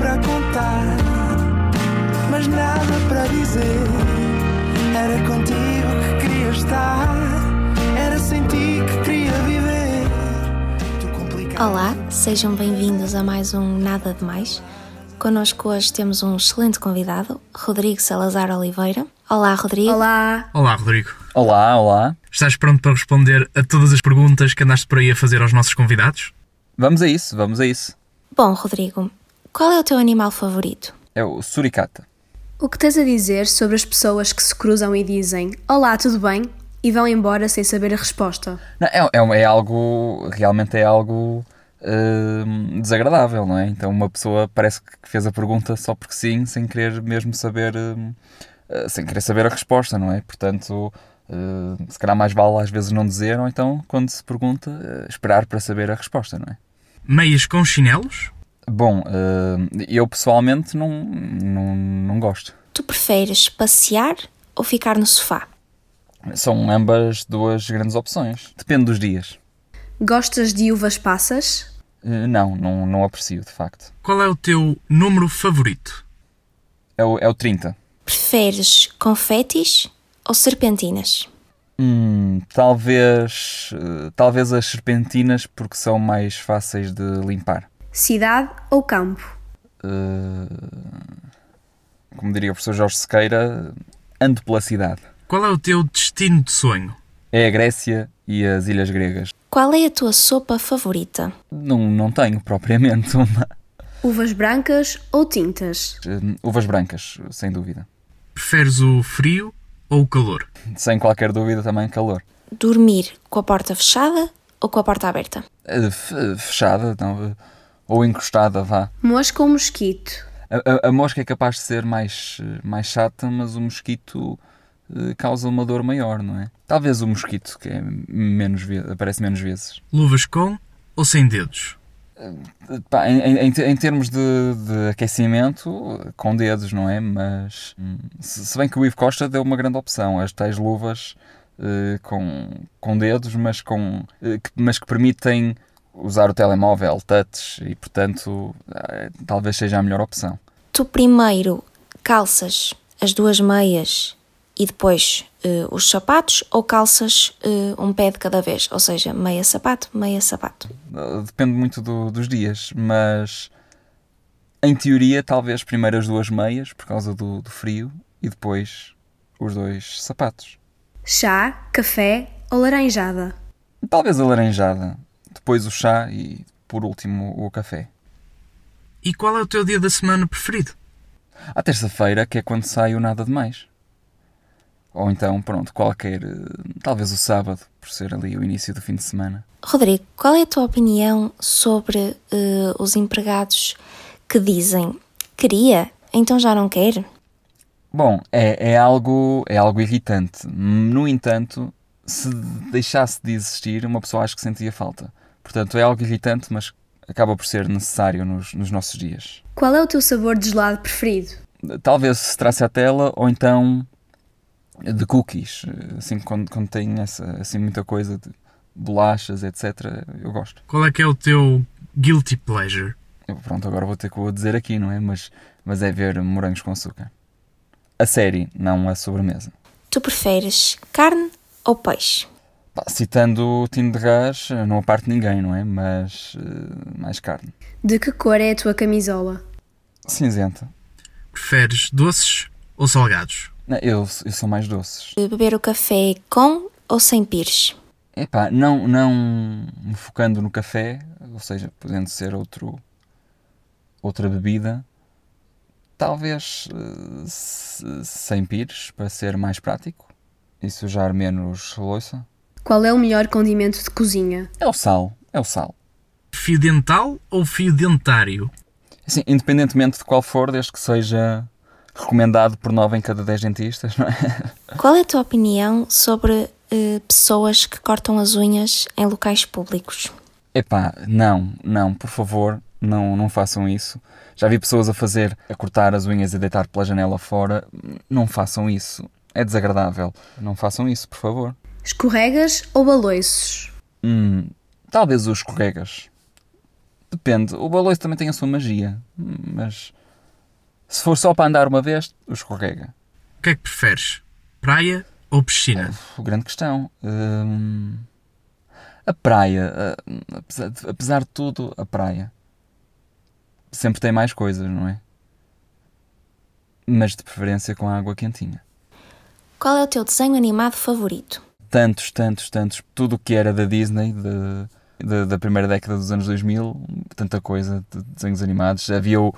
para contar, mas nada para dizer. Era contigo que queria estar, era sem ti que queria viver. Olá, sejam bem-vindos a mais um Nada de Mais. Connosco hoje temos um excelente convidado, Rodrigo Salazar Oliveira. Olá, Rodrigo. Olá! Olá, Rodrigo. Olá, olá. Estás pronto para responder a todas as perguntas que andaste por aí a fazer aos nossos convidados? Vamos a isso, vamos a isso. Bom, Rodrigo, qual é o teu animal favorito? É o suricata. O que tens a dizer sobre as pessoas que se cruzam e dizem Olá, tudo bem? e vão embora sem saber a resposta? Não, é, é, é algo, realmente é algo hum, desagradável, não é? Então uma pessoa parece que fez a pergunta só porque sim, sem querer mesmo saber, eh, sem querer saber a resposta, não é? Portanto, hum, se calhar mais vale às vezes não dizer, ou então quando se pergunta, eh, esperar para saber a resposta, não é? Meias com chinelos? Bom, hum, eu pessoalmente não, não, não gosto. Tu preferes passear ou ficar no sofá? São ambas duas grandes opções. Depende dos dias. Gostas de uvas passas? Eh, Não, não, não aprecio, de facto. Qual é o teu número favorito? É o, é o 30. Preferes confetis ou serpentinas? Hum, talvez, eh, talvez as serpentinas, porque são mais fáceis de limpar. Cidade ou campo? Eh, como diria o professor Jorge Sequeira, ando pela cidade. Qual é o teu destino de sonho? É a Grécia e as Ilhas Gregas. Qual é a tua sopa favorita? Não, não tenho propriamente uma. Uvas brancas ou tintas? Eh, Uvas brancas, sem dúvida. Preferes o frio ou o calor? Sem qualquer dúvida também calor. Dormir com a porta fechada ou com a porta aberta? Fe- Fechada, não, ou encostada, vá. Mosca ou mosquito? A, a- a mosca é capaz de ser mais, mais chata, mas o mosquito eh, causa uma dor maior, não é? Talvez o mosquito, que é menos aparece menos vezes. Luvas com ou sem dedos? Eh, pá, em, em- em te- em termos de, de aquecimento, com dedos, não é? Mas hum, se, se bem que o Ivo Costa deu uma grande opção, as tais luvas eh, com, com dedos, mas, com, eh, que, mas que permitem usar o telemóvel, touch, e portanto eh, talvez seja a melhor opção. Tu primeiro calças as duas meias e depois eh, os sapatos ou calças eh, um pé de cada vez? Ou seja, meia sapato, meia sapato. Uh, Depende muito do- dos dias, mas em teoria, talvez primeiro as duas meias por causa do, do frio e depois os dois sapatos. Chá, café ou laranjada? Talvez a laranjada, depois o chá e por último o café. E qual é o teu dia da semana preferido? À terça-feira, que é quando sai o nada de mais. Ou então, pronto, qualquer. uh, Talvez o sábado, por ser ali o início do fim de semana. Rodrigo, qual é a tua opinião sobre eh, os empregados que dizem queria, então já não quer? Bom, é, é, algo, é algo irritante. No entanto, se deixasse de existir, uma pessoa acho que sentia falta. Portanto, é algo irritante, mas acaba por ser necessário nos, nos nossos dias. Qual é o teu sabor de gelado preferido? Talvez se trace à tela ou então de cookies. Assim, quando, quando tem essa, assim, muita coisa de bolachas, etc., eu gosto. Qual é que é o teu guilty pleasure? Pronto, agora vou ter que o dizer aqui, não é? Mas, mas é ver morangos com açúcar. A série, não a sobremesa. Tu preferes carne ou peixe? Pá, Citando o Tino de Gás, não aparto ninguém, não é? Mas eh, mais carne. De que cor é a tua camisola? Cinzenta. Preferes doces ou salgados? Não, Eu, eu sou mais doces. Beber o café com ou sem pires? Epá, não, não me focando no café, ou seja, podendo ser outro, outra bebida, talvez se- sem pires, para ser mais prático e sujar menos louça. Qual é o melhor condimento de cozinha? É o sal, é o sal. Fio dental ou fio dentário? Assim, independentemente de qual for, desde que seja recomendado por 9 em cada 10 dentistas, não é? Qual é a tua opinião sobre eh, pessoas que cortam as unhas em locais públicos? Epá, não, não, por favor, não, não façam isso. Já vi pessoas a fazer, a cortar as unhas e deitar pela janela fora. Não façam isso. É desagradável. Não façam isso, por favor. Escorregas ou baloiços? Hum, talvez os escorregas. Depende. O baloiço também tem a sua magia. Mas se for só para andar uma vez, o escorrega. O que é que preferes? Praia ou piscina? Uh, grande questão. Hum, a praia, uh, apesar, de, apesar de tudo, a praia sempre tem mais coisas, não é? Mas de preferência com a água quentinha. Qual é o teu desenho animado favorito? Tantos, tantos, tantos. Tudo o que era da Disney, de, de, da primeira década dos anos 2000, tanta coisa de desenhos animados. Havia o,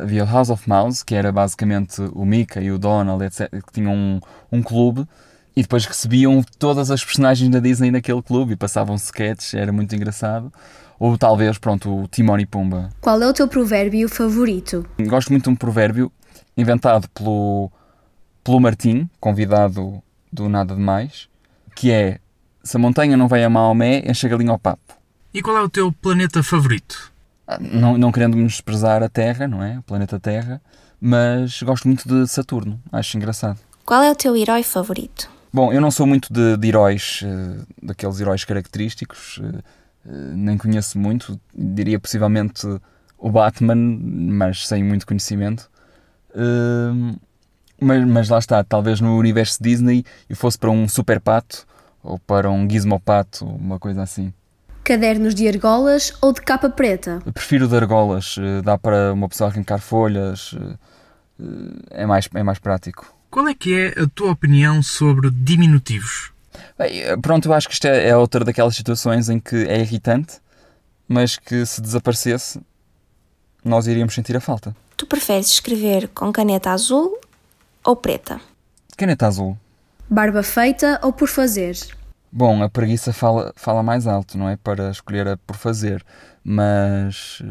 havia o House of Mouse, que era basicamente o Mickey e o Donald, etc., que tinham um, um clube e depois recebiam todas as personagens da Disney naquele clube e passavam sketches, era muito engraçado. Ou talvez, pronto, o Timon e Pumba. Qual é o teu provérbio favorito? Gosto muito de um provérbio inventado pelo, pelo Martim, convidado do Nada de Mais, que é se a montanha não vai a Maomé, enche a galinha ao papo. E qual é o teu planeta favorito? Ah, não, não querendo menosprezar a Terra, não é? O planeta Terra, mas gosto muito de Saturno, acho engraçado. Qual é o teu herói favorito? Bom, eu não sou muito de, de heróis, uh, daqueles heróis característicos, uh, uh, nem conheço muito, diria possivelmente o Batman, mas sem muito conhecimento. Mas, mas, lá está, talvez no universo Disney eu fosse para um super pato ou para um gizmo pato, uma coisa assim. Cadernos de argolas ou de capa preta? Eu prefiro de argolas, dá para uma pessoa arrancar folhas, é mais, é mais prático. Qual é que é a tua opinião sobre diminutivos? Bem, pronto, eu acho que isto é, é outra daquelas situações em que é irritante, mas que se desaparecesse, nós iríamos sentir a falta. Tu preferes escrever com caneta azul ou preta? Caneta azul. Barba feita ou por fazer? Bom, a preguiça fala, fala mais alto, não é? Para escolher a por fazer, mas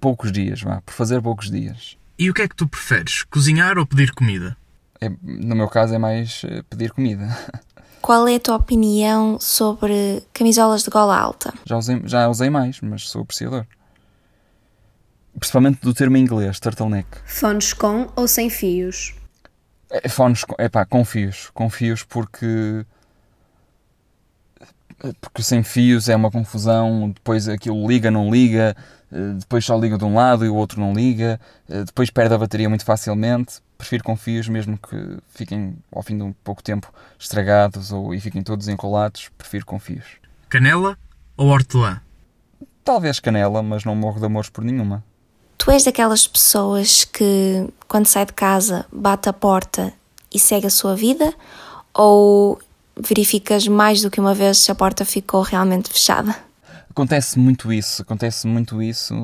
poucos dias, vá, por fazer poucos dias. E o que é que tu preferes, cozinhar ou pedir comida? É, no meu caso é mais pedir comida. Qual é a tua opinião sobre camisolas de gola alta? Já usei, já usei mais, mas sou apreciador. Principalmente do termo em inglês, turtleneck. Fones com ou sem fios? É, fones, é pá, com fios. Com fios porque. Porque sem fios é uma confusão, depois aquilo liga, não liga, depois só liga de um lado e o outro não liga, depois perde a bateria muito facilmente. Prefiro com fios, mesmo que fiquem ao fim de um pouco tempo estragados ou, e fiquem todos enrolados, prefiro com fios. Canela ou hortelã? Talvez canela, mas não morro de amores por nenhuma. Tu és daquelas pessoas que, quando sai de casa, bate a porta e segue a sua vida? Ou verificas mais do que uma vez se a porta ficou realmente fechada? Acontece muito isso, acontece muito isso,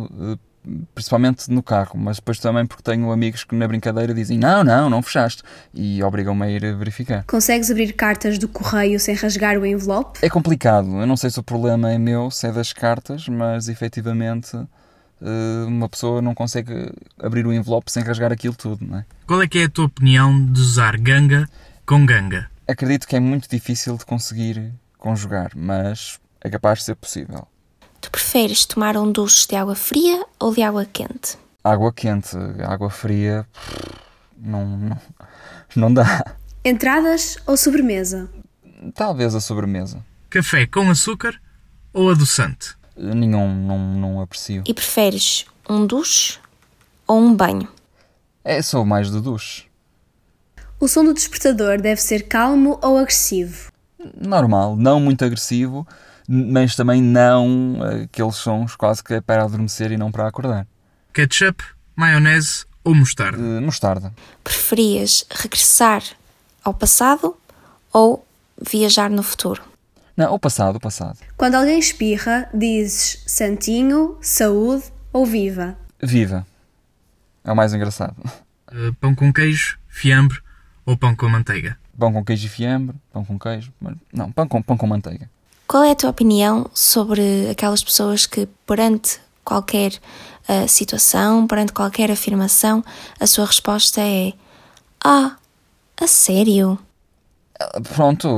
principalmente no carro, mas depois também porque tenho amigos que na brincadeira dizem não, não, não fechaste e obrigam-me a ir a verificar. Consegues abrir cartas do correio sem rasgar o envelope? É complicado, eu não sei se o problema é meu, se é das cartas, mas efetivamente uma pessoa não consegue abrir o envelope sem rasgar aquilo tudo, não é? Qual é que é a tua opinião de usar ganga com ganga? Acredito que é muito difícil de conseguir conjugar, mas é capaz de ser possível. Tu preferes tomar um duche de água fria ou de água quente? Água quente, água fria, não, não, não dá. Entradas ou sobremesa? Talvez a sobremesa. Café com açúcar ou adoçante? Nenhum, não, não aprecio. E preferes um duche ou um banho? É, sou mais do duche. O som do despertador deve ser calmo ou agressivo? Normal, não muito agressivo, mas também não aqueles sons quase que é para adormecer e não para acordar. Ketchup, maionese ou mostarda? Uh, mostarda. Preferias regressar ao passado ou viajar no futuro? Não, o passado, o passado. Quando alguém espirra, dizes santinho, saúde ou viva? Viva. É o mais engraçado. Uh, pão com queijo, fiambre ou pão com manteiga? Pão com queijo e fiambre, pão com queijo. Não, pão com, pão com manteiga. Qual é a tua opinião sobre aquelas pessoas que, perante qualquer uh, situação, perante qualquer afirmação, a sua resposta é: Ah, a sério? Pronto,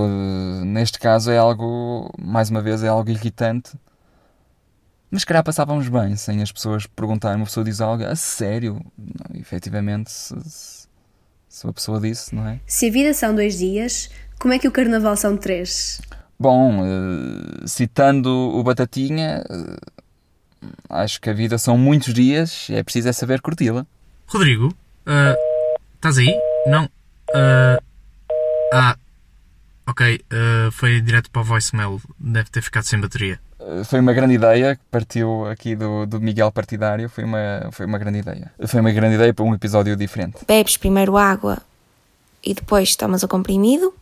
neste caso é algo, mais uma vez, é algo irritante. Mas se calhar passávamos bem sem as pessoas perguntarem. Uma pessoa diz algo a sério. Não, efetivamente, se, se a pessoa disse, não é? Se a vida são dois dias, como é que o carnaval são três? Bom, uh, citando o Batatinha, uh, acho que a vida são muitos dias e é preciso é saber curti-la. Rodrigo, ah, estás aí? Não. Ah, ok. ah, foi direto para o voicemail. Deve ter ficado sem bateria. Uh, Foi uma grande ideia que partiu aqui do, do Miguel Partidário. Foi uma, foi uma grande ideia. Foi uma grande ideia para um episódio diferente. Bebes primeiro água e depois tomas o comprimido,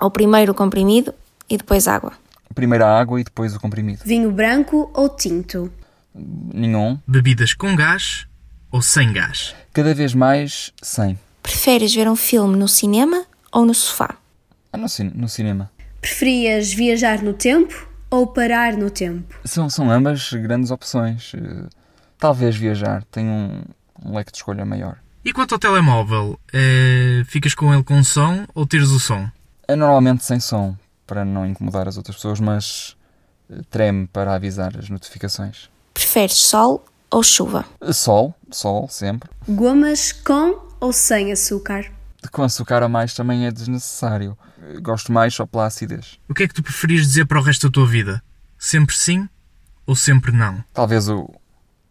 ou primeiro o comprimido e depois água. Primeiro a água e depois o comprimido. Vinho branco ou tinto? Nenhum. Bebidas com gás ou sem gás? Cada vez mais sem. Preferes ver um filme no cinema ou no sofá? Ah, no, no cinema. Preferias viajar no tempo ou parar no tempo? São, são ambas grandes opções. Uh, Talvez viajar. Tem um, um leque de escolha maior. E quanto ao telemóvel, eh, ficas com ele com som ou tiras o som? É normalmente sem som, para não incomodar as outras pessoas, mas uh, treme para avisar as notificações. Preferes sol ou chuva? Sol, sol, sempre. Gomas com ou sem açúcar? Com açúcar a mais também é desnecessário. Gosto mais só pela acidez. O que é que tu preferias dizer para o resto da tua vida? Sempre sim ou sempre não? Talvez o,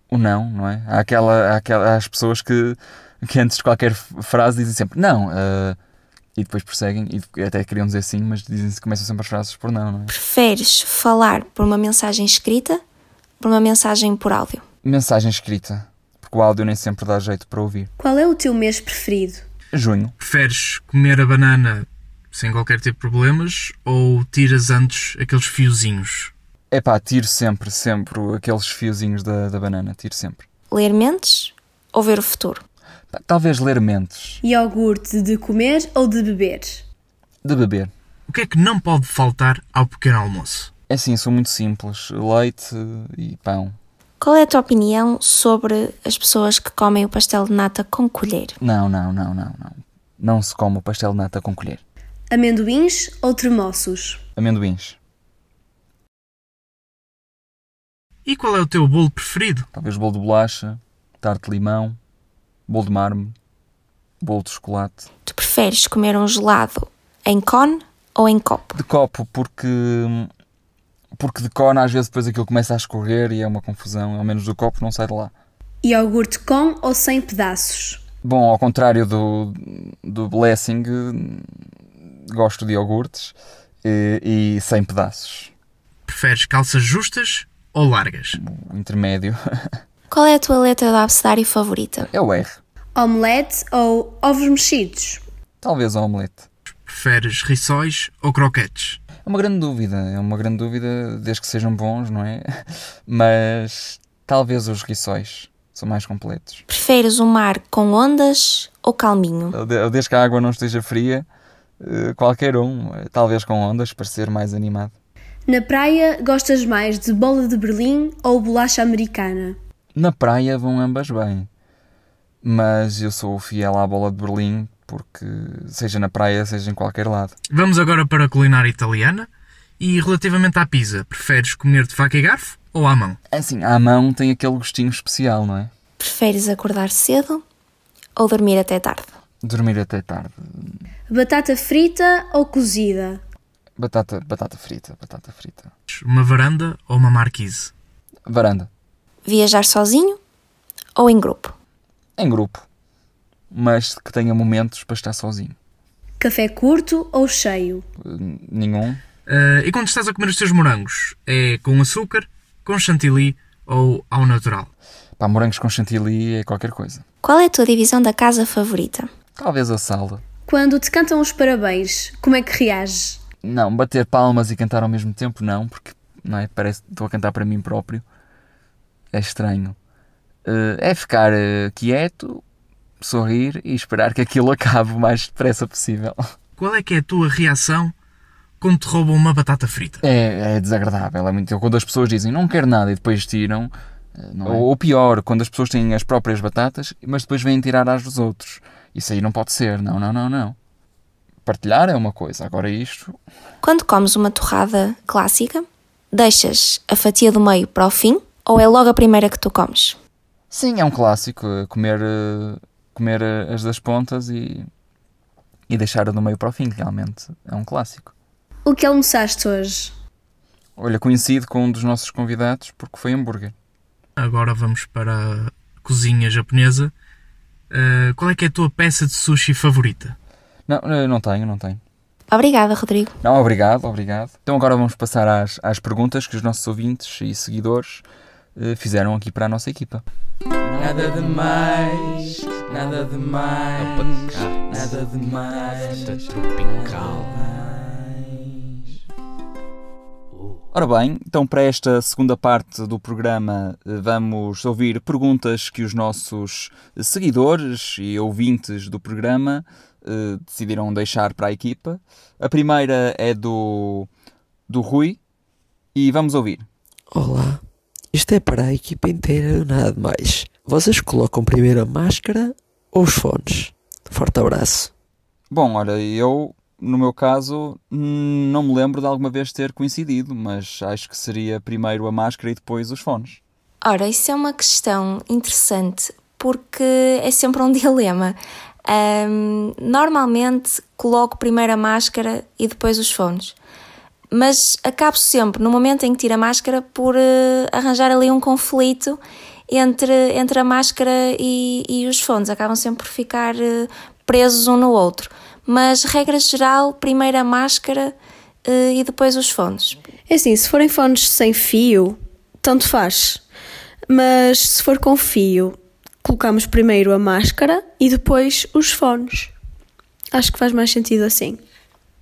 o não, não é? Há, aquela, há, aquela, há as pessoas que, que antes de qualquer frase dizem sempre não. uh, e depois prosseguem e até queriam dizer sim, mas dizem começam sempre as frases por não, não é? Preferes falar por uma mensagem escrita por uma mensagem por áudio? Mensagem escrita, porque o áudio nem sempre dá jeito para ouvir. Qual é o teu mês preferido? Junho, Preferes comer a banana sem qualquer tipo de problemas ou tiras antes aqueles fiozinhos? é pá, tiro sempre, sempre aqueles fiozinhos da, da banana, tiro sempre. Ler mentes ou ver o futuro? Pá, Talvez ler mentes, Iogurte de comer ou de beber? de beber. O que é que não pode faltar ao pequeno almoço? É assim, sou muito simples, leite e pão. Qual é a tua opinião sobre as pessoas que comem o pastel de nata com colher? Não, não, não, não, não. Não se come o pastel de nata com colher. Amendoins ou tremoços? Amendoins. E qual é o teu bolo preferido? Talvez bolo de bolacha, tarte de limão, bolo de mármore, bolo de chocolate. Tu preferes comer um gelado em cone ou em copo? De copo, porque. Porque de cone às vezes depois aquilo começa a escorrer e é uma confusão. Ao menos do copo não sai de lá. Iogurte com ou sem pedaços? Bom, ao contrário do, do Blessing, gosto de iogurtes e, e sem pedaços. Preferes calças justas ou largas? O intermédio Qual é a tua letra do abecedário favorita? é o R. Omelete ou ovos mexidos? Talvez o omelete. Preferes rissóis ou croquetes? É uma grande dúvida, é uma grande dúvida, desde que sejam bons, não é? Mas talvez os rissóis são mais completos. Preferes um mar com ondas ou calminho? De- Desde que a água não esteja fria, eh, qualquer um, eh, talvez com ondas, para ser mais animado. Na praia, gostas mais de bola de Berlim ou bolacha americana? Na praia vão ambas bem, mas eu sou fiel à bola de Berlim, porque seja na praia, seja em qualquer lado. Vamos agora para a culinária italiana. E relativamente à pizza, preferes comer de faca e garfo ou à mão? Assim, à mão tem aquele gostinho especial, não é? Preferes acordar cedo ou dormir até tarde? Dormir até tarde. Batata frita ou cozida? Batata, batata frita, batata frita. Uma varanda ou uma marquise? Varanda. Viajar sozinho ou em grupo? Em grupo. Mas que tenha momentos para estar sozinho. Café curto ou cheio? Nenhum. Ah, e quando estás a comer os teus morangos, é com açúcar, com chantilly ou ao natural? Pá, morangos com chantilly é qualquer coisa. Qual é a tua divisão da casa favorita? Talvez a sala. Quando te cantam os parabéns, como é que reages? Não, bater palmas e cantar ao mesmo tempo, não, porque não é? parece que estou a cantar para mim próprio. É estranho. Eh, é ficar eh, quieto, sorrir e esperar que aquilo acabe o mais depressa possível. Qual é que é a tua reação quando te roubam uma batata frita? É, é desagradável. É muito, quando as pessoas dizem não quero nada e depois tiram. eh, não é? ou, ou pior, quando as pessoas têm as próprias batatas, mas depois vêm tirar às dos outros. Isso aí não pode ser. Não, não, não, não. Partilhar é uma coisa. Agora isto. Quando comes uma torrada clássica, deixas a fatia do meio para o fim ou é logo a primeira que tu comes? Sim, é um clássico. eh, Comer, eh, comer as das pontas e, e deixar a do meio para o fim, realmente. É um clássico. O que almoçaste hoje? Olha, coincide com um dos nossos convidados porque foi hambúrguer. Agora vamos para a cozinha japonesa. Uh, qual é que é a tua peça de sushi favorita? Não, eh, não tenho, não tenho. Obrigada, Rodrigo. Não, obrigado, obrigado. Então agora vamos passar às, às perguntas que os nossos ouvintes e seguidores uh, fizeram aqui para a nossa equipa. Nada de mais, nada de mais, nada de mais. Tropical. Ora bem, então para esta segunda parte do programa eh, vamos ouvir perguntas que os nossos seguidores e ouvintes do programa uh, decidiram deixar para a equipa. A primeira é do, do Rui e vamos ouvir. Olá, isto é para a equipa inteira, nada de mais. Vocês colocam primeiro a máscara ou os fones? Forte abraço. Bom, olha, eu no meu caso, não me lembro de alguma vez ter coincidido, mas acho que seria primeiro a máscara e depois os fones. Ora, isso é uma questão interessante porque é sempre um dilema. Um, normalmente coloco primeiro a máscara e depois os fones, mas acabo sempre, no momento em que tiro a máscara, por uh, arranjar ali um conflito entre, entre a máscara e, e os fones. Acabam sempre por ficar uh, presos um no outro mas regra geral, primeiro a máscara uh, e depois os fones. É assim, se forem fones sem fio, tanto faz. Mas se for com fio, colocamos primeiro a máscara e depois os fones. Acho que faz mais sentido assim.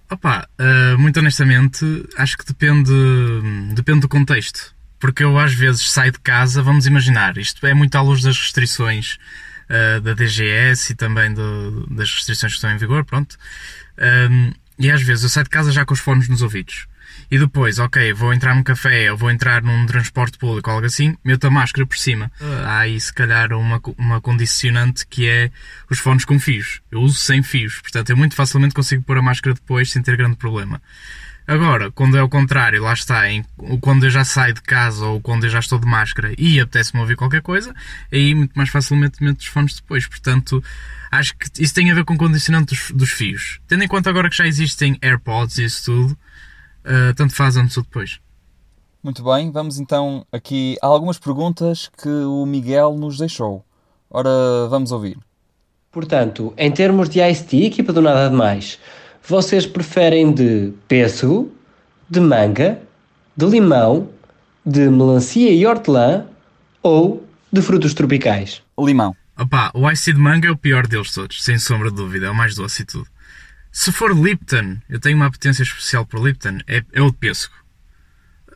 Opa, uh, muito honestamente, acho que depende, depende do contexto. Porque eu às vezes saio de casa, vamos imaginar, isto é muito à luz das restrições uh, da DGS e também do, das restrições que estão em vigor, pronto. Um, e às vezes eu saio de casa já com os fones nos ouvidos. E depois, ok, vou entrar num café ou vou entrar num transporte público ou algo assim, meto a máscara por cima. Há aí se calhar uma, uma condicionante que é os fones com fios. Eu uso sem fios, portanto eu muito facilmente consigo pôr a máscara depois sem ter grande problema. Agora, quando é o contrário, lá está, em, quando eu já saio de casa ou quando eu já estou de máscara e apetece-me ouvir qualquer coisa, aí muito mais facilmente meto os fones depois. Portanto, acho que isso tem a ver com o condicionante dos, dos fios. Tendo em conta agora que já existem AirPods e isso tudo, uh, tanto faz antes ou depois. Muito bem, vamos então aqui a algumas perguntas que o Miguel nos deixou. Ora, vamos ouvir. Portanto, em termos de ICT, equipa do Nada de Mais, vocês preferem de pêssego, de manga, de limão, de melancia e hortelã ou de frutos tropicais? Limão. Opá, o ice de manga é o pior deles todos, sem sombra de dúvida, é o mais doce e tudo. Se for Lipton, eu tenho uma apetência especial por Lipton, é, é o de pêssego.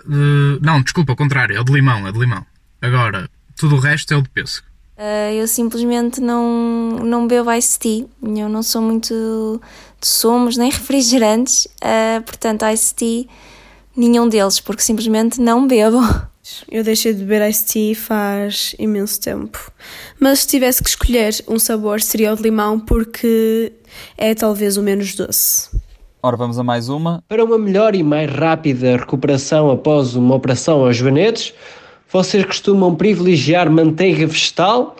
Uh, não, desculpa, ao contrário, é o de limão, é de limão. Agora, tudo o resto é o de pêssego. Uh, eu simplesmente não, não bebo iced tea. Eu não sou muito de sumos nem refrigerantes, uh, portanto, iced tea, nenhum deles, porque simplesmente não bebo. Eu deixei de beber iced tea faz imenso tempo. Mas se tivesse que escolher um sabor, seria o de limão, porque é talvez o menos doce. Ora, vamos a mais uma. Para uma melhor e mais rápida recuperação após uma operação aos joanetes, vocês costumam privilegiar manteiga vegetal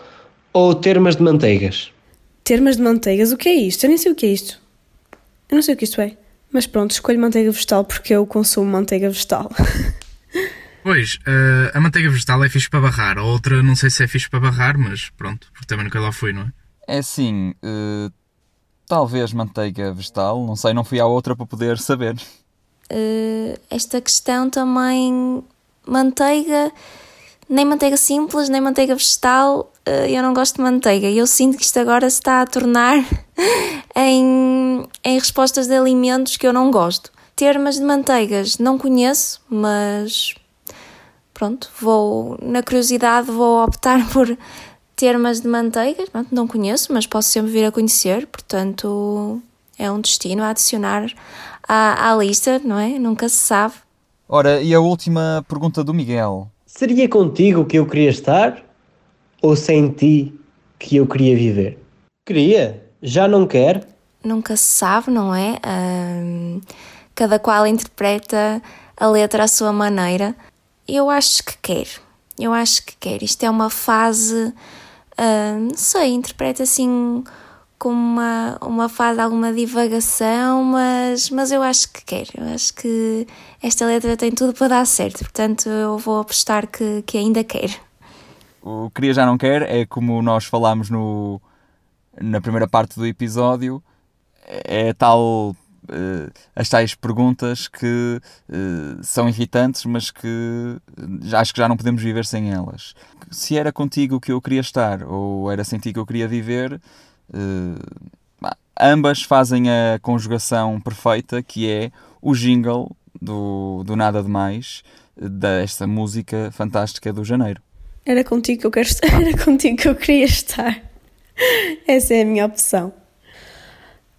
ou termas de manteigas? Termas de manteigas? O que é isto? Eu nem sei o que é isto. Eu não sei o que isto é. Mas pronto, escolho manteiga vegetal porque eu consumo manteiga vegetal. Pois, uh, a manteiga vegetal é fixe para barrar, a outra não sei se é fixe para barrar, mas pronto, porque também nunca lá fui, não é? É assim, uh, talvez manteiga vegetal, não sei, não fui à outra para poder saber. Uh, esta questão também manteiga, nem manteiga simples, nem manteiga vegetal, eh, eu não gosto de manteiga. Eu sinto que isto agora se está a tornar em, em respostas de alimentos que eu não gosto. Termas de manteigas não conheço, mas pronto, vou, na curiosidade, vou optar por termas de manteigas. Pronto, não conheço, mas posso sempre vir a conhecer, portanto é um destino a adicionar à, à lista, não é? Nunca se sabe. Ora, e a última pergunta do Miguel. Seria contigo que eu queria estar ou sem ti que eu queria viver? Queria, já não quer? Nunca se sabe, não é? cada qual interpreta a letra à sua maneira. Eu acho que quer. Eu acho que quer. Isto é uma fase, não sei, interpreta assim com uma, uma fase, alguma divagação, mas, mas eu acho que quero. Eu acho que esta letra tem tudo para dar certo, portanto eu vou apostar que, que ainda quero. O Queria Já Não Quer é como nós falámos no, na primeira parte do episódio, é tal. Uh, as tais perguntas que uh, são irritantes, mas que já, acho que já não podemos viver sem elas. Se era contigo que eu queria estar ou era sem ti que eu queria viver, uh, ambas fazem a conjugação perfeita que é o jingle do, do Nada de Mais desta música fantástica do Janeiro. Era contigo que eu quero estar, era contigo que eu queria estar. Essa é a minha opção.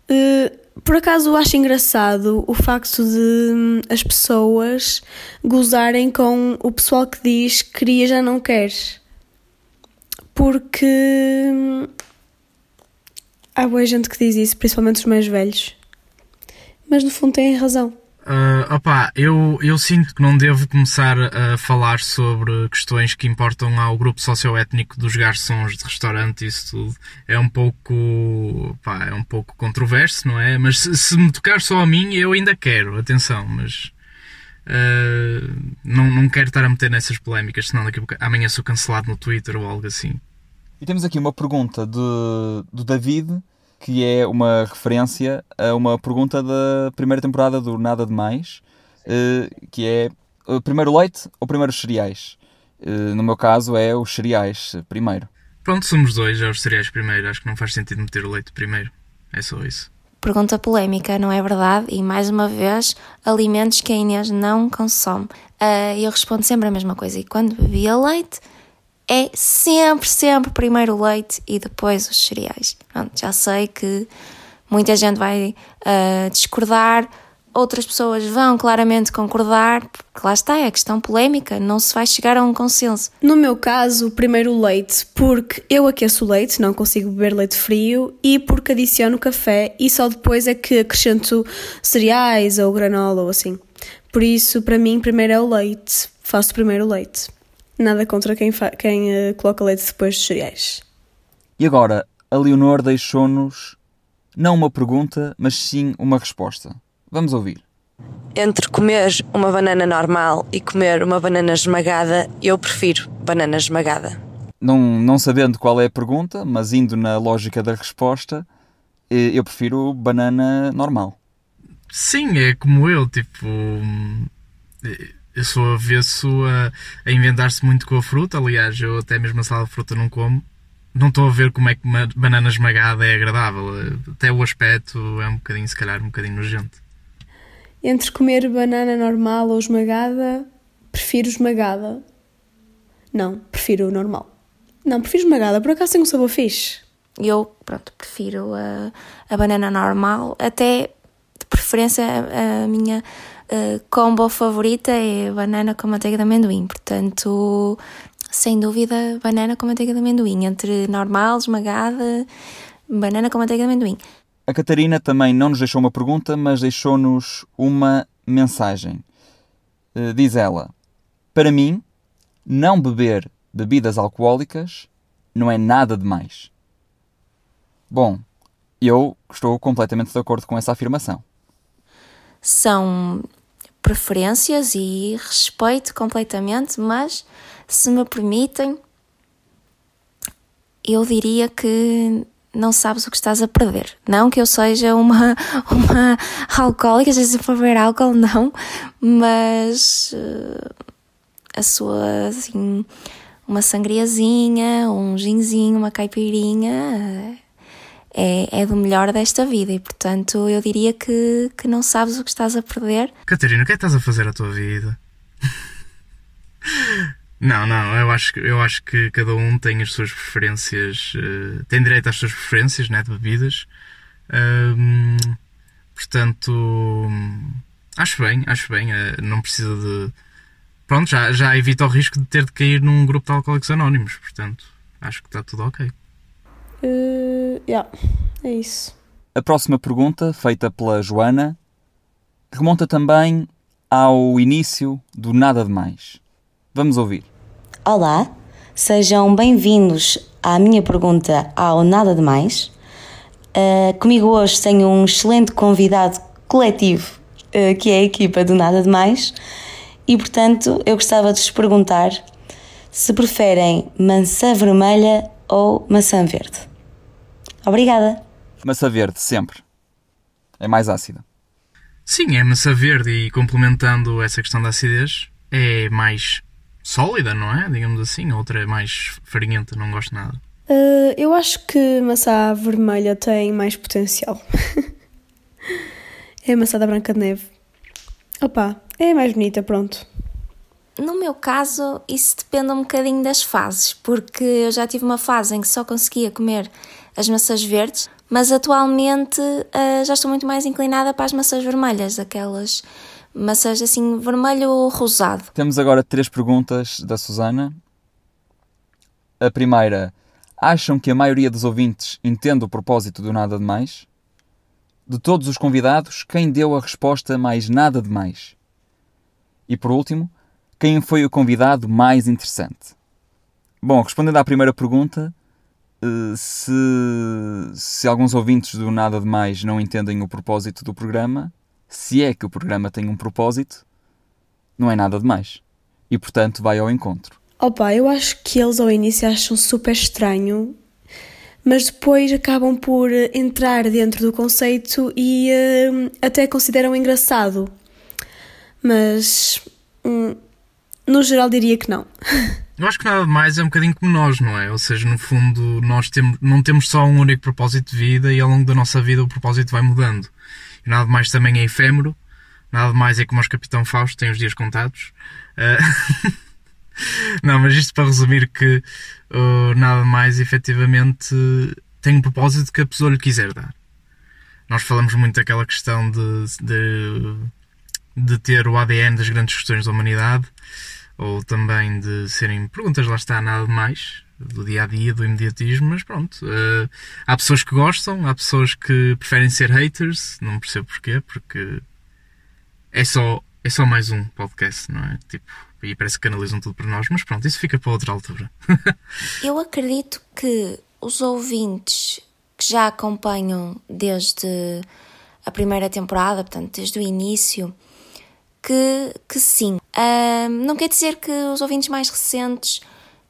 Uh, por acaso acho engraçado o facto de hum, as pessoas gozarem com o pessoal que diz queria já não queres. Porque hum, há boa gente que diz isso, principalmente os mais velhos. Mas no fundo têm razão. Uh, opa, eu, eu sinto que não devo começar a falar sobre questões que importam ao grupo socioétnico dos garçons de restaurante e isso tudo. É um pouco, opa, é um pouco controverso, não é? Mas se, se, me tocar só a mim, eu ainda quero, atenção, mas uh, não, não quero estar a meter nessas polémicas, senão daqui a amanhã sou cancelado no Twitter ou algo assim. E temos aqui uma pergunta de, do David que é uma referência a uma pergunta da primeira temporada do Nada de Mais, eh, que é eh, primeiro leite ou primeiro os cereais? Eh, no meu caso é os cereais primeiro. Pronto, somos dois, é os cereais primeiro. Acho que não faz sentido meter o leite primeiro. É só isso. Pergunta polémica, não é verdade? E mais uma vez, alimentos que a Inês não consome. Uh, eu respondo sempre a mesma coisa. E quando bebia leite, é sempre, sempre primeiro o leite e depois os cereais. Pronto, já sei que muita gente vai uh, discordar, outras pessoas vão claramente concordar, porque lá está, é questão polémica, não se vai chegar a um consenso. No meu caso, primeiro o leite, porque eu aqueço o leite, não consigo beber leite frio, e porque adiciono café e só depois é que acrescento cereais ou granola ou assim. Por isso, para mim, primeiro é o leite, faço primeiro o leite. Nada contra quem, quem uh, coloca leite depois dos cereais. E agora, a Leonor deixou-nos não uma pergunta, mas sim uma resposta. Vamos ouvir. Entre comer uma banana normal e comer uma banana esmagada, eu prefiro banana esmagada. Não, não sabendo qual é a pergunta, mas indo na lógica da resposta, eh, eu prefiro banana normal. Sim, é como eu, tipo eu sou avesso a, a inventar-se muito com a fruta. Aliás, eu até mesmo a salada de fruta não como. Não estou a ver como é que uma banana esmagada é agradável. Até o aspecto é um bocadinho, se calhar, um bocadinho nojento. Entre comer banana normal ou esmagada, prefiro esmagada. Não, prefiro normal. Não, prefiro esmagada, por acaso tem um sabor fixe. Eu, pronto, prefiro a, a banana normal, até de preferência a, a minha uh, combo favorita é banana com manteiga de amendoim. Portanto, sem dúvida, banana com manteiga de amendoim. Entre normal, esmagada, banana com manteiga de amendoim. A Catarina também não nos deixou uma pergunta, mas deixou-nos uma mensagem. Uh, diz ela: Para mim, não beber bebidas alcoólicas não é nada demais. Bom, eu estou completamente de acordo com essa afirmação. São preferências e respeito completamente, mas se me permitem, eu diria que não sabes o que estás a perder. Não que eu seja uma, uma alcoólica, se for ver álcool, não, mas uh, a sua, assim, uma sangriazinha, um ginzinho, uma caipirinha. Uh, é, é do melhor desta vida e, portanto, eu diria que, que não sabes o que estás a perder. Catarina, o que é que estás a fazer à tua vida? não, não, eu acho, eu acho que cada um tem as suas preferências, uh, tem direito às suas preferências né, de bebidas. Um, portanto, acho bem, acho bem, uh, não precisa de. Pronto, já, já evita o risco de ter de cair num grupo de alcoólicos anónimos, portanto, acho que está tudo ok. Uh, yeah, é isso. A próxima pergunta, feita pela Joana, remonta também ao início do Nada de Mais. Vamos ouvir. Olá, sejam bem-vindos à minha pergunta ao Nada de Mais. Uh, comigo hoje tenho um excelente convidado coletivo, uh, que é a equipa do Nada de Mais, e portanto eu gostava de vos perguntar se preferem maçã vermelha ou maçã verde. Obrigada. Maçã verde, sempre. É mais ácida. Sim, é maçã verde e complementando essa questão da acidez, é mais sólida, não é? Digamos assim. A outra é mais farinhenta, não gosto nada. Uh, eu acho que maçã vermelha tem mais potencial. é a maçã da Branca de Neve. Opa, é mais bonita, pronto. No meu caso, isso depende um bocadinho das fases, porque eu já tive uma fase em que só conseguia comer as maçãs verdes, mas atualmente uh, já estou muito mais inclinada para as maçãs vermelhas, aquelas maçãs assim vermelho rosado. Temos agora três perguntas da Susana. A primeira, acham que a maioria dos ouvintes entende o propósito do nada de mais? De todos os convidados, quem deu a resposta mais nada de mais? E por último, quem foi o convidado mais interessante? Bom, respondendo à primeira pergunta, se, se alguns ouvintes do Nada de Mais não entendem o propósito do programa, se é que o programa tem um propósito, não é nada de mais. E portanto vai ao encontro. Opa, eu acho que eles ao início acham super estranho, mas depois acabam por entrar dentro do conceito e uh, até consideram engraçado. Mas hum, no geral diria que não. Eu acho que nada mais é um bocadinho como nós, não é? Ou seja, no fundo, nós temos, não temos só um único propósito de vida e ao longo da nossa vida o propósito vai mudando. E nada mais também é efêmero, nada mais é como os Capitão Fausto, tem os dias contados. Uh... não, mas isto para resumir que uh, nada mais efetivamente tem um propósito que a pessoa lhe quiser dar. Nós falamos muito daquela questão de, de, de ter o ADN das grandes questões da humanidade ou também de serem perguntas, lá está, nada de mais, do dia a dia, do imediatismo, mas pronto. Uh, há pessoas que gostam, há pessoas que preferem ser haters, não percebo porquê, porque é só, é só mais um podcast, não é? Tipo, e parece que canalizam tudo para nós, mas pronto, isso fica para outra altura. Eu acredito que os ouvintes que já acompanham desde a primeira temporada, portanto, desde o início, que, que sim. Uh, não quer dizer que os ouvintes mais recentes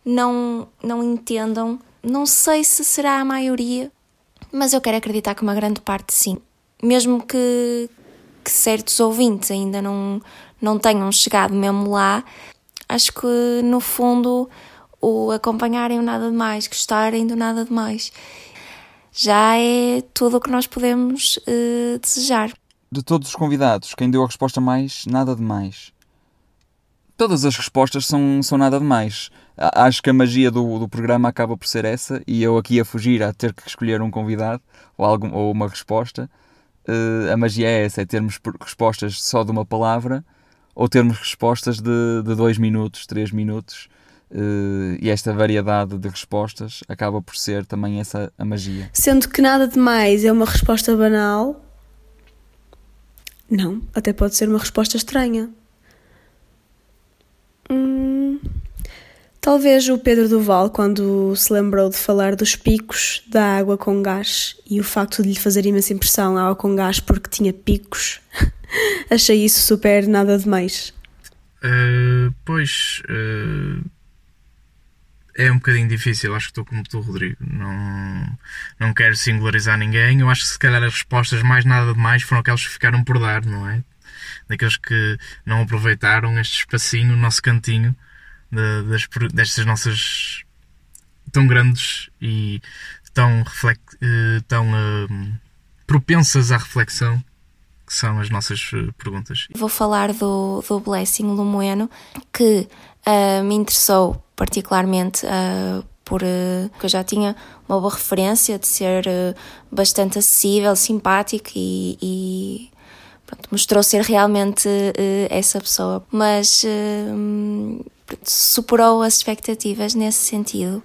não, não entendam. Não sei se será a maioria, mas eu quero acreditar que uma grande parte sim. Mesmo que, que certos ouvintes ainda não, não tenham chegado mesmo lá, acho que no fundo o acompanharem o nada de mais, gostarem do nada de mais, já é tudo o que nós podemos uh, desejar de todos os convidados, quem deu a resposta mais, nada de mais. Todas as respostas são, são nada de mais. Acho que a magia do, do programa acaba por ser essa, e eu aqui a fugir a ter que escolher um convidado ou, algum, ou uma resposta. Uh, a magia é essa: é termos respostas só de uma palavra ou termos respostas de, de dois minutos, três minutos. Uh, e esta variedade de respostas acaba por ser também essa a magia. Sendo que nada de mais é uma resposta banal, não, até pode ser uma resposta estranha. Hum, talvez o Pedro Duval, quando se lembrou de falar dos picos da água com gás e o facto de lhe fazer imensa impressão a água com gás porque tinha picos, achei isso super nada demais. Uh, pois. Uh é um bocadinho difícil, acho que estou como tu, Rodrigo. Não, não quero singularizar ninguém. Eu acho que se calhar as respostas mais nada de mais foram aquelas que ficaram por dar, não é? Daqueles que não aproveitaram este espacinho, o nosso cantinho, de, das, destas nossas tão grandes e tão, reflect, uh, tão uh, propensas à reflexão que são as nossas uh, perguntas. Vou falar do, do Blessing Lumoeno, que me interessou particularmente uh, por uh, eu já tinha uma boa referência de ser uh, bastante acessível, simpático e, e pronto, mostrou ser realmente essa pessoa. Mas superou as expectativas nesse sentido.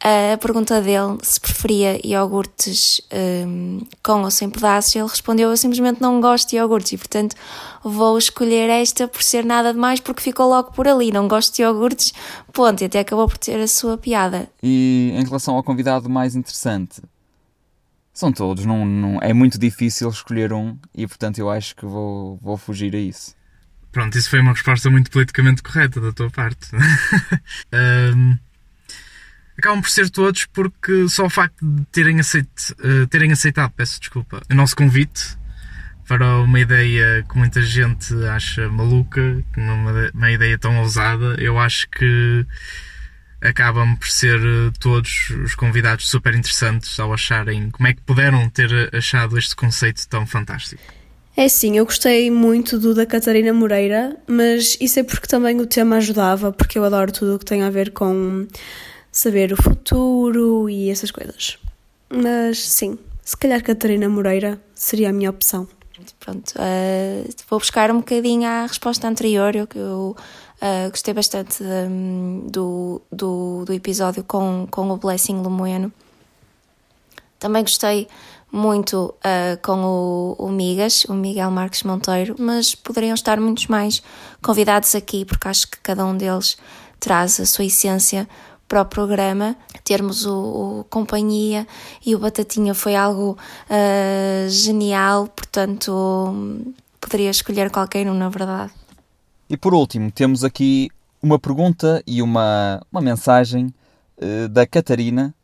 A pergunta dele se preferia iogurtes um, com ou sem pedaços, ele respondeu: Eu simplesmente não gosto de iogurtes e, portanto, vou escolher esta por ser nada demais, porque ficou logo por ali. Não gosto de iogurtes, ponto. E até acabou por ter a sua piada. E em relação ao convidado mais interessante, São todos, não, não, é muito difícil escolher um e portanto eu acho que vou, vou fugir a isso. Pronto, isso foi uma resposta muito politicamente correta da tua parte. um, acabam por ser todos porque só o facto de terem, uh, terem aceitado, peço desculpa, o nosso convite para uma ideia que muita gente acha maluca, uma, uma ideia tão ousada, eu acho que acabam por ser eh, todos os convidados super interessantes ao acharem como é que puderam ter achado este conceito tão fantástico. É sim, eu gostei muito do da Catarina Moreira, mas isso é porque também o tema ajudava, porque eu adoro tudo o que tem a ver com saber o futuro e essas coisas. Mas sim, se calhar Catarina Moreira seria a minha opção. Pronto, uh, vou buscar um bocadinho à resposta anterior, eu, eu uh, gostei bastante de, do, do, do, episódio com, com o Blessing Lemoeno. Também gostei muito uh, com o, o Migas, o Miguel Marques Monteiro, mas poderiam estar muitos mais convidados aqui, porque acho que cada um deles traz a sua essência para o programa. Termos o, o Companhia e o Batatinha foi algo uh, genial, portanto poderia escolher qualquer um, na verdade. E por último, temos aqui uma pergunta e uma, uma mensagem uh, da Catarina.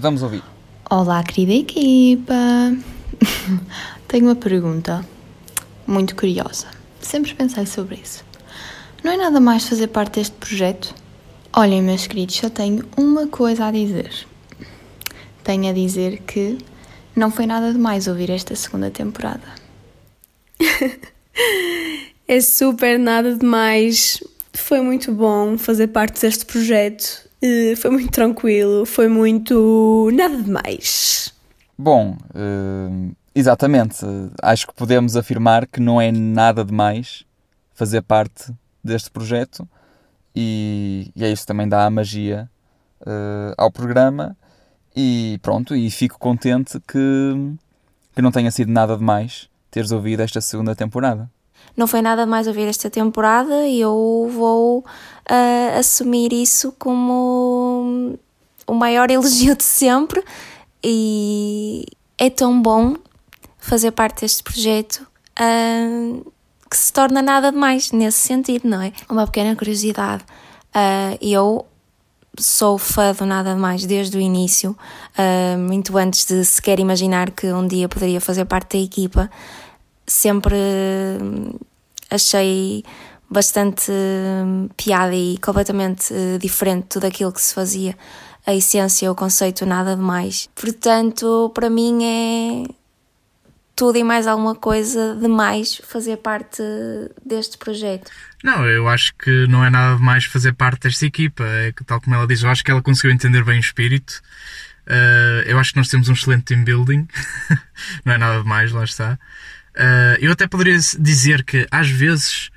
Vamos ouvir. Olá, querida equipa! Tenho uma pergunta muito curiosa. Sempre pensei sobre isso. Não é nada mais fazer parte deste projeto? Olhem, meus queridos, só tenho uma coisa a dizer. Tenho a dizer que não foi nada demais ouvir esta segunda temporada. é super nada demais. Foi muito bom fazer parte deste projeto. Foi muito tranquilo, foi muito nada demais. Bom, uh, exatamente. Acho que podemos afirmar que não é nada demais fazer parte deste projeto e, e é isso também dá a magia uh, ao programa e pronto, e fico contente que, que não tenha sido nada demais teres ouvido esta segunda temporada. Não foi nada mais ouvir esta temporada e eu vou uh, assumir isso como o maior elogio de sempre e é tão bom fazer parte deste projeto. Uh, que se torna nada demais nesse sentido, não é? Uma pequena curiosidade. Uh, eu sou fã do Nada Mais desde o início, uh, muito antes de sequer imaginar que um dia poderia fazer parte da equipa. Sempre achei bastante piada e completamente diferente de tudo aquilo que se fazia. A essência, o conceito, nada demais. Portanto, para mim é tudo e mais alguma coisa de mais fazer parte deste projeto. Não, eu acho que não é nada de mais fazer parte desta equipa. É que, tal como ela diz, eu acho que ela conseguiu entender bem o espírito. Uh, eu acho que nós temos um excelente team building. não é nada de mais, lá está. Uh, eu até poderia dizer que às vezes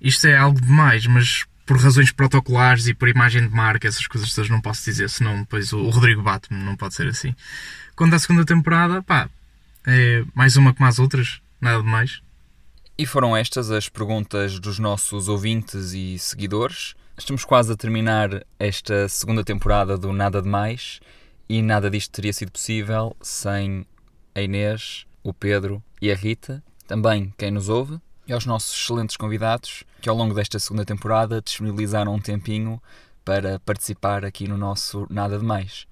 isto é algo demais, mas por razões protocolares e por imagem de marca, essas coisas todas não posso dizer, senão depois o, Rodrigo bate-me, não pode ser assim. Quando a segunda temporada, pá, é mais uma como as outras, nada de mais. E foram estas as perguntas dos nossos ouvintes e seguidores. Estamos quase a terminar esta segunda temporada do Nada de Mais e nada disto teria sido possível sem a Inês, o Pedro e a Rita, também quem nos ouve, e aos nossos excelentes convidados que ao longo desta segunda temporada disponibilizaram um tempinho para participar aqui no nosso Nada de Mais.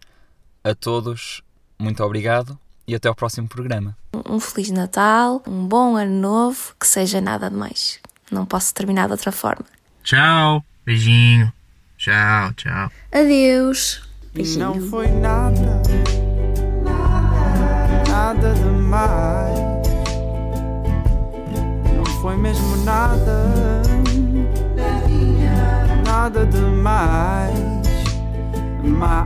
A todos, muito obrigado e até ao próximo programa. Um Feliz Natal, um bom Ano Novo, que seja nada de mais. Não posso terminar de outra forma. Tchau, beijinho. Tchau, tchau. Adeus. Beijinho. Não foi nada, demais. Não foi mesmo nada, nada demais. Mais.